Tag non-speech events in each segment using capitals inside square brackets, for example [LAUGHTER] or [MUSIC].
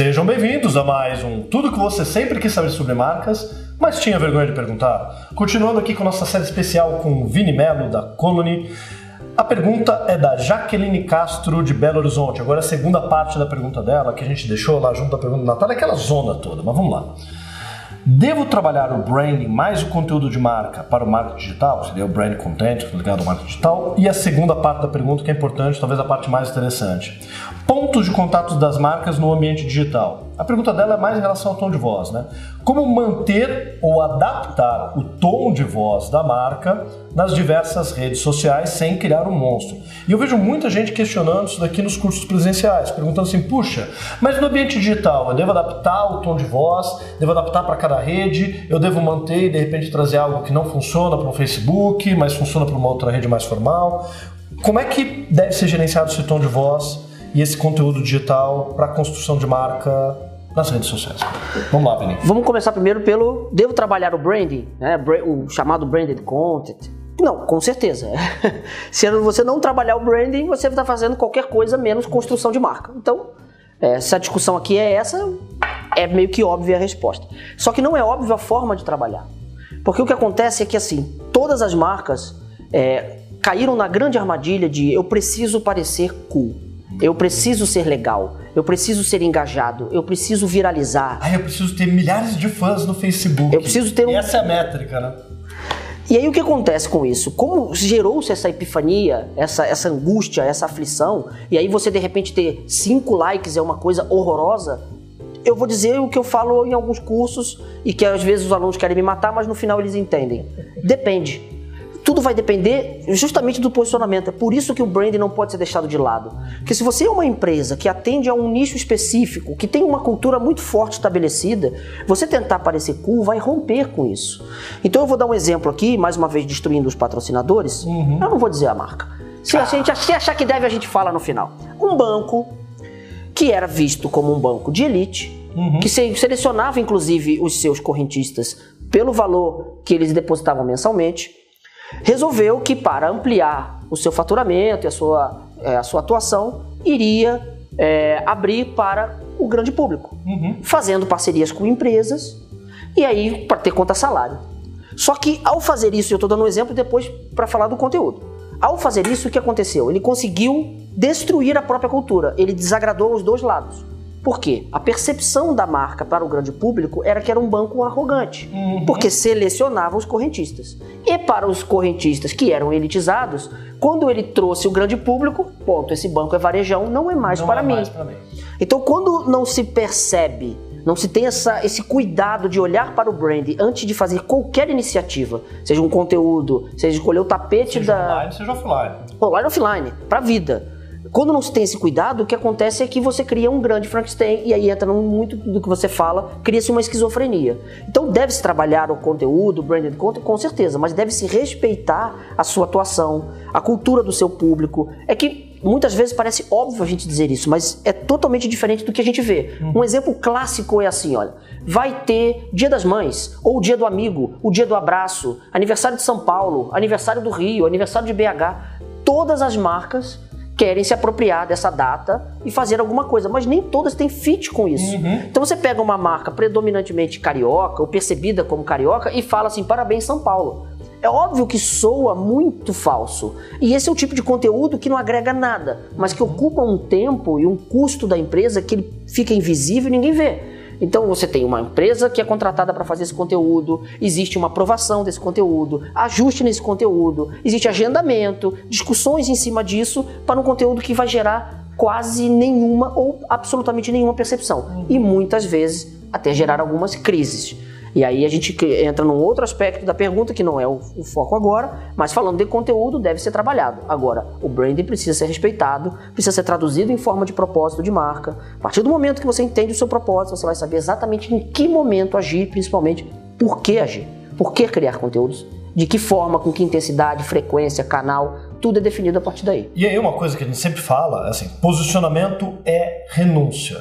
Sejam bem-vindos a mais um Tudo que você sempre quis saber sobre marcas, mas tinha vergonha de perguntar. Continuando aqui com nossa série especial com Vini Melo da Colony. A pergunta é da Jaqueline Castro de Belo Horizonte. Agora a segunda parte da pergunta dela, que a gente deixou lá junto à pergunta da Natália, aquela zona toda, mas vamos lá. Devo trabalhar o branding mais o conteúdo de marca para o marketing digital? Seria o brand content ligado ao marketing digital. E a segunda parte da pergunta, que é importante, talvez a parte mais interessante. Pontos de contato das marcas no ambiente digital. A pergunta dela é mais em relação ao tom de voz, né? Como manter ou adaptar o tom de voz da marca nas diversas redes sociais sem criar um monstro? E eu vejo muita gente questionando isso daqui nos cursos presenciais, perguntando assim: puxa, mas no ambiente digital eu devo adaptar o tom de voz, devo adaptar para cada rede, eu devo manter e de repente trazer algo que não funciona para o Facebook, mas funciona para uma outra rede mais formal? Como é que deve ser gerenciado esse tom de voz e esse conteúdo digital para a construção de marca nas redes sociais. Vamos lá, Vini. Vamos começar primeiro pelo devo trabalhar o branding, né? o chamado branded content. Não, com certeza. [LAUGHS] Se você não trabalhar o branding, você está fazendo qualquer coisa menos construção de marca. Então, é, se a discussão aqui é essa, é meio que óbvia a resposta. Só que não é óbvia a forma de trabalhar. Porque o que acontece é que, assim, todas as marcas é, caíram na grande armadilha de eu preciso parecer cool. Eu preciso ser legal, eu preciso ser engajado, eu preciso viralizar. Ah, eu preciso ter milhares de fãs no Facebook. Eu preciso ter um... Essa é a métrica, né? E aí o que acontece com isso? Como gerou-se essa epifania, essa, essa angústia, essa aflição, e aí você de repente ter cinco likes é uma coisa horrorosa, eu vou dizer o que eu falo em alguns cursos e que às vezes os alunos querem me matar, mas no final eles entendem. Depende tudo vai depender justamente do posicionamento. É por isso que o brand não pode ser deixado de lado. Porque se você é uma empresa que atende a um nicho específico, que tem uma cultura muito forte estabelecida, você tentar parecer cool vai romper com isso. Então eu vou dar um exemplo aqui, mais uma vez destruindo os patrocinadores. Uhum. Eu não vou dizer a marca. Se a gente se achar que deve, a gente fala no final. Um banco que era visto como um banco de elite, uhum. que selecionava inclusive os seus correntistas pelo valor que eles depositavam mensalmente resolveu que para ampliar o seu faturamento e a sua, é, a sua atuação, iria é, abrir para o grande público, uhum. fazendo parcerias com empresas e aí para ter conta salário. Só que ao fazer isso, eu estou dando um exemplo depois para falar do conteúdo. Ao fazer isso, o que aconteceu? Ele conseguiu destruir a própria cultura, ele desagradou os dois lados. Por quê? A percepção da marca para o grande público era que era um banco arrogante, uhum. porque selecionava os correntistas. E para os correntistas que eram elitizados, quando ele trouxe o grande público, ponto, esse banco é varejão, não é mais, não para, é mim. mais para mim. Então, quando não se percebe, não se tem essa, esse cuidado de olhar para o brand antes de fazer qualquer iniciativa, seja um conteúdo, seja escolher o tapete seja da. Online, seja offline. Online offline, para a vida quando não se tem esse cuidado, o que acontece é que você cria um grande Frankenstein e aí entra muito do que você fala, cria-se uma esquizofrenia. Então deve-se trabalhar o conteúdo, o branded content, com certeza, mas deve-se respeitar a sua atuação, a cultura do seu público. É que muitas vezes parece óbvio a gente dizer isso, mas é totalmente diferente do que a gente vê. Uhum. Um exemplo clássico é assim, olha, vai ter Dia das Mães, ou Dia do Amigo, o Dia do Abraço, aniversário de São Paulo, aniversário do Rio, aniversário de BH. Todas as marcas querem se apropriar dessa data e fazer alguma coisa, mas nem todas têm fit com isso. Uhum. Então você pega uma marca predominantemente carioca ou percebida como carioca e fala assim: parabéns, São Paulo. É óbvio que soa muito falso. E esse é o tipo de conteúdo que não agrega nada, mas que ocupa um tempo e um custo da empresa que ele fica invisível e ninguém vê. Então você tem uma empresa que é contratada para fazer esse conteúdo, existe uma aprovação desse conteúdo, ajuste nesse conteúdo, existe agendamento, discussões em cima disso para um conteúdo que vai gerar quase nenhuma ou absolutamente nenhuma percepção e muitas vezes até gerar algumas crises. E aí a gente entra num outro aspecto da pergunta, que não é o, o, foco agora, mas falando de conteúdo, deve ser trabalhado. Agora, o branding precisa ser respeitado, precisa ser traduzido em forma de propósito de marca. A partir do momento que você entende o seu propósito, você vai saber exatamente em que momento agir, principalmente por que agir, por que criar conteúdos, de que forma, com que intensidade, frequência, canal, tudo é definido a partir daí. E aí uma coisa que a gente sempre fala, assim, posicionamento é renúncia.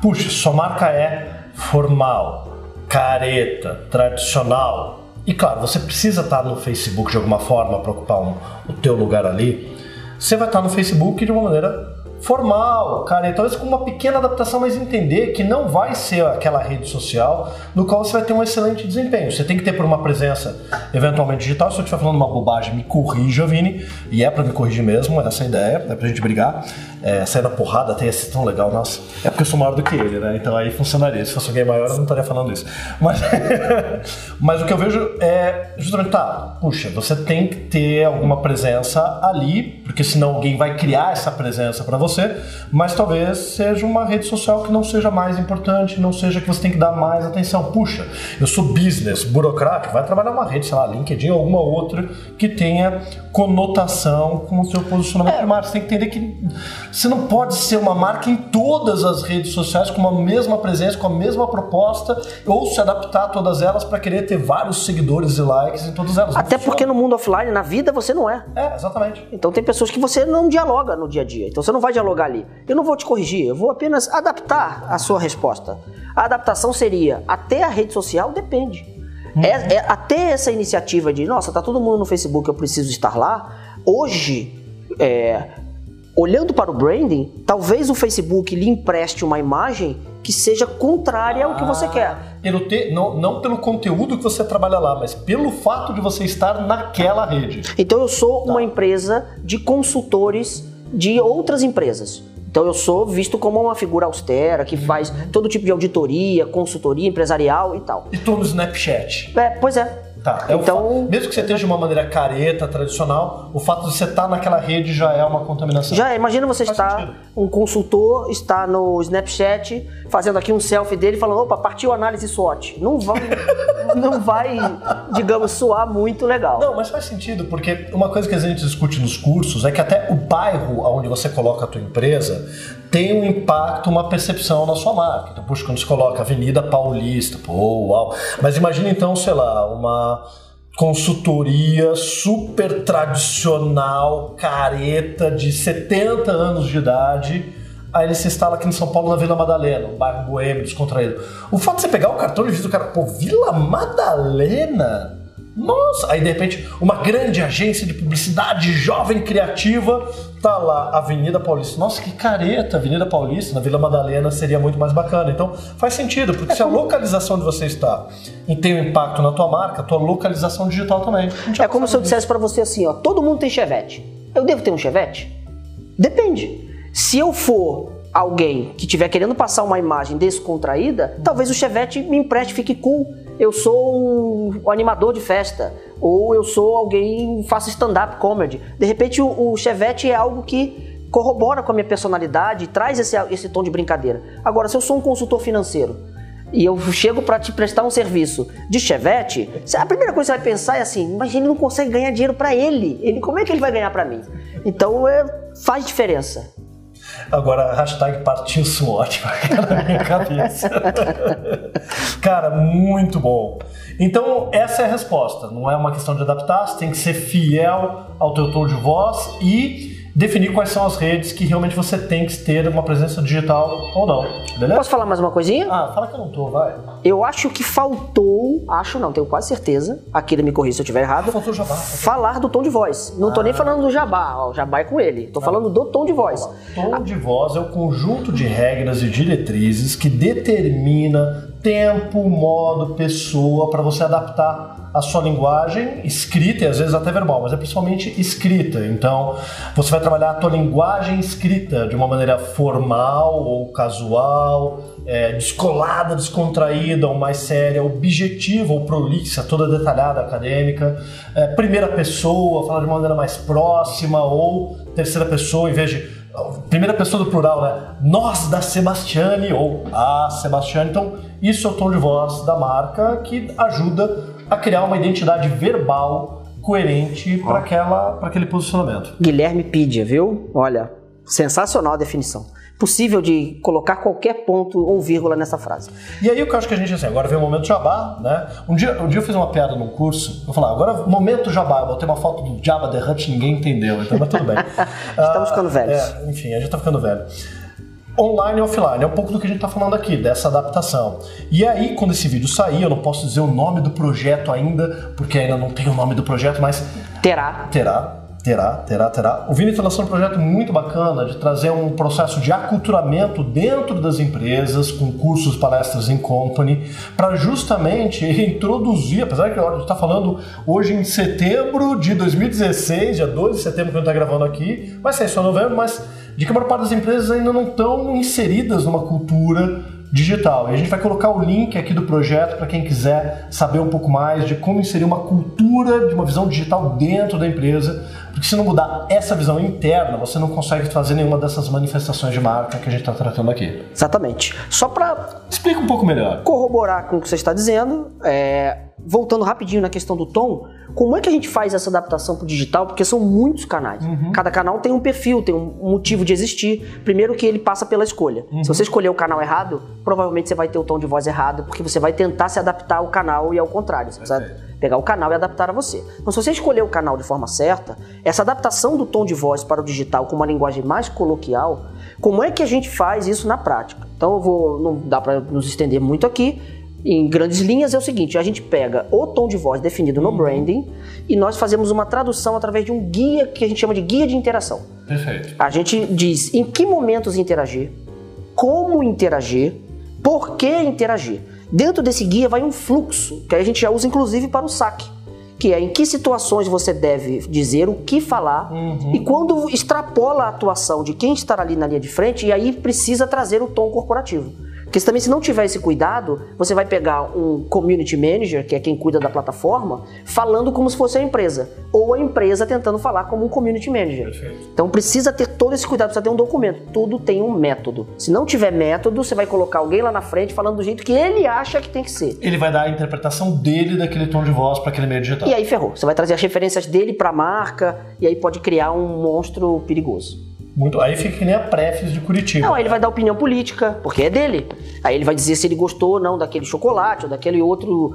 Puxa, sua marca é formal, careta, tradicional. E claro, você precisa estar no Facebook de alguma forma para ocupar um, o teu lugar ali. Você vai estar no Facebook de uma maneira formal, cara, talvez com uma pequena adaptação, mas entender que não vai ser aquela rede social no qual você vai ter um excelente desempenho. Você tem que ter por uma presença eventualmente digital. Se eu estiver falando uma bobagem, me corrija, Vini, e é para me corrigir mesmo, essa é a ideia, é pra gente brigar. É, sair na porrada tem esse tão legal, nossa. É porque eu sou maior do que ele, né? Então aí funcionaria. Se fosse alguém maior, eu não estaria falando isso. Mas, [LAUGHS] mas o que eu vejo é justamente, tá, puxa, você tem que ter alguma presença ali, porque senão alguém vai criar essa presença para você, mas talvez seja uma rede social que não seja mais importante, não seja que você tem que dar mais atenção. Puxa, eu sou business, burocrático, vai trabalhar uma rede, sei lá, LinkedIn ou alguma outra que tenha conotação com o seu posicionamento é. primário. Você tem que entender que você não pode ser uma marca em todas as redes sociais com a mesma presença, com a mesma proposta, ou se adaptar a todas elas para querer ter vários seguidores e likes em todas elas. Até porque no mundo offline, na vida, você não é. É, exatamente. Então tem pessoas que você não dialoga no dia a dia. Então você não vai dialogar ali. Eu não vou te corrigir, eu vou apenas adaptar a sua resposta. A adaptação seria até a rede social depende. Uhum. É, é, até essa iniciativa de, nossa, tá todo mundo no Facebook, eu preciso estar lá. Hoje, é, olhando para o branding, talvez o Facebook lhe empreste uma imagem que seja contrária ao que você quer. Ah, pelo te, não, não pelo conteúdo que você trabalha lá, mas pelo fato de você estar naquela rede. Então eu sou tá. uma empresa de consultores de outras empresas. Então eu sou visto como uma figura austera que faz todo tipo de auditoria, consultoria empresarial e tal. E tô no Snapchat. É, pois é. Tá. É então, mesmo que você esteja de uma maneira careta, tradicional, o fato de você estar tá naquela rede já é uma contaminação. Já é. Imagina você Faz estar, sentido. um consultor está no Snapchat fazendo aqui um selfie dele falando, opa, partiu análise SWOT. Não vai, [LAUGHS] não vai, digamos, soar muito legal. Não, mas faz sentido, porque uma coisa que a gente discute nos cursos é que até o bairro onde você coloca a tua empresa tem um impacto, uma percepção na sua marca. Então, puxa, quando você coloca Avenida Paulista, pô, uau. Mas imagina então, sei lá, uma consultoria super tradicional, careta, de 70 anos de idade. Aí ele se instala aqui em São Paulo, na Vila Madalena, um bairro boêmio, descontraído. O fato de você pegar o cartão de visita do cara, pô, Vila Madalena? Nossa! Aí de repente, uma grande agência de publicidade jovem criativa tá lá, Avenida Paulista. Nossa, que careta! Avenida Paulista, na Vila Madalena seria muito mais bacana. Então faz sentido, porque é se a localização de você está e tem um impacto na tua marca, a tua localização digital também. É como se eu dissesse para você assim, ó, todo mundo tem Chevette. Eu devo ter um Chevette? Depende. Se eu for alguém que estiver querendo passar uma imagem descontraída, talvez o Chevette me empreste, fique cool eu sou um animador de festa, ou eu sou alguém, faço stand-up comedy. De repente o, o Chevette é algo que corrobora com a minha personalidade, traz esse, esse tom de brincadeira. Agora, se eu sou um consultor financeiro e eu chego para te prestar um serviço de Chevette, a primeira coisa que você vai pensar é assim, mas ele não consegue ganhar dinheiro para ele. ele. Como é que ele vai ganhar para mim? Então é, faz diferença. Agora, hashtag partiu SWOT na [LAUGHS] minha cabeça. Cara, muito bom. Então, essa é a resposta. Não é uma questão de adaptar, você tem que ser fiel ao teu tom de voz e definir quais são as redes que realmente você tem que ter uma presença digital ou não. Beleza? Posso falar mais uma coisinha? Ah, fala que eu não tô, vai. Eu acho que faltou, acho não, tenho quase certeza, aqui me corrija se eu estiver errado. Faltou jabá. Falar do tom de voz. Não ah. tô nem ah. falando do jabá, ó, o jabá é com ele. Tô ah. falando do tom de voz. Tom de voz é o conjunto de regras e diretrizes que determina tempo, modo, pessoa para você adaptar a sua linguagem escrita e às vezes até verbal, mas é principalmente escrita. Então, você vai trabalhar a tua linguagem escrita de uma maneira formal ou casual, é, descolada, descontraída ou mais séria, objetiva ou prolixa, toda detalhada, acadêmica, é, primeira pessoa, falar de uma maneira mais próxima ou terceira pessoa, em vez de primeira pessoa do plural, né? Nós da Sebastiane ou a Sebastiane. Então, isso é o tom de voz da marca que ajuda a criar uma identidade verbal coerente para aquela para aquele posicionamento. Guilherme Pidia, viu? Olha, sensacional a definição possível de colocar qualquer ponto ou vírgula nessa frase. E aí o que eu acho que a gente, assim, agora vem o momento jabá, né? Um dia, um dia eu fiz uma piada num curso, vou falar, agora momento jabá, eu botei uma foto do Jabba The Hutt, ninguém entendeu, então mas tudo bem. [LAUGHS] Estamos ficando velhos. É, enfim, a gente está ficando velho online e offline. É um pouco do que a gente está falando aqui, dessa adaptação. E aí, quando esse vídeo sair, eu não posso dizer o nome do projeto ainda, porque ainda não tem o nome do projeto, mas. Terá. Terá Terá, terá, terá. O Vini está lançando um projeto muito bacana de trazer um processo de aculturamento dentro das empresas, com cursos, palestras em company, para justamente [LAUGHS] introduzir, apesar que a gente está falando hoje em setembro de 2016, dia 2 de setembro que a gente está gravando aqui, vai ser só novembro, mas de que a maior parte das empresas ainda não estão inseridas numa cultura digital. E a gente vai colocar o link aqui do projeto para quem quiser saber um pouco mais de como inserir uma cultura de uma visão digital dentro da empresa, porque se não mudar essa visão interna, você não consegue fazer nenhuma dessas manifestações de marca que a gente está tratando aqui. Exatamente. Só para explica um pouco melhor. Corroborar com o que você está dizendo, é, voltando rapidinho na questão do tom, como é que a gente faz essa adaptação para o digital? Porque são muitos canais. Uhum. Cada canal tem um perfil, tem um motivo de existir. Primeiro que ele passa pela escolha. Uhum. Se você escolher o canal errado, provavelmente você vai ter o tom de voz errado, porque você vai tentar se adaptar ao canal e ao contrário. Você precisa pegar o canal e adaptar a você. Então, se você escolher o canal de forma certa, essa adaptação do tom de voz para o digital com uma linguagem mais coloquial, como é que a gente faz isso na prática? Então, eu vou, não dá para nos estender muito aqui, em grandes linhas é o seguinte: a gente pega o tom de voz definido no uhum. branding e nós fazemos uma tradução através de um guia que a gente chama de guia de interação. Perfeito. A gente diz em que momentos interagir, como interagir, por que interagir. Dentro desse guia vai um fluxo que a gente já usa inclusive para o saque que é em que situações você deve dizer o que falar uhum. e quando extrapola a atuação de quem está ali na linha de frente e aí precisa trazer o tom corporativo. Porque também se não tiver esse cuidado, você vai pegar um community manager, que é quem cuida da plataforma, falando como se fosse a empresa, ou a empresa tentando falar como um community manager. Perfeito. Então precisa ter todo esse cuidado, precisa ter um documento. Tudo tem um método. Se não tiver método, você vai colocar alguém lá na frente falando do jeito que ele acha que tem que ser. Ele vai dar a interpretação dele daquele tom de voz para aquele meio digital. E aí ferrou. Você vai trazer as referências dele para a marca e aí pode criar um monstro perigoso. Muito, aí fica que nem a Prefis de Curitiba. Não, aí ele vai dar opinião política, porque é dele. Aí ele vai dizer se ele gostou ou não daquele chocolate ou daquele outro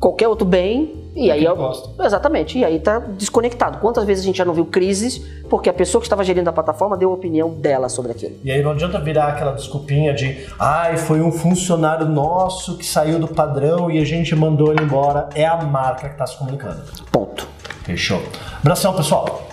qualquer outro bem e aí eu, gosta. exatamente e aí tá desconectado. Quantas vezes a gente já não viu crises porque a pessoa que estava gerindo a plataforma deu a opinião dela sobre aquilo. E aí não adianta virar aquela desculpinha de ai foi um funcionário nosso que saiu do padrão e a gente mandou ele embora. É a marca que está se comunicando. Ponto. Fechou. Abração pessoal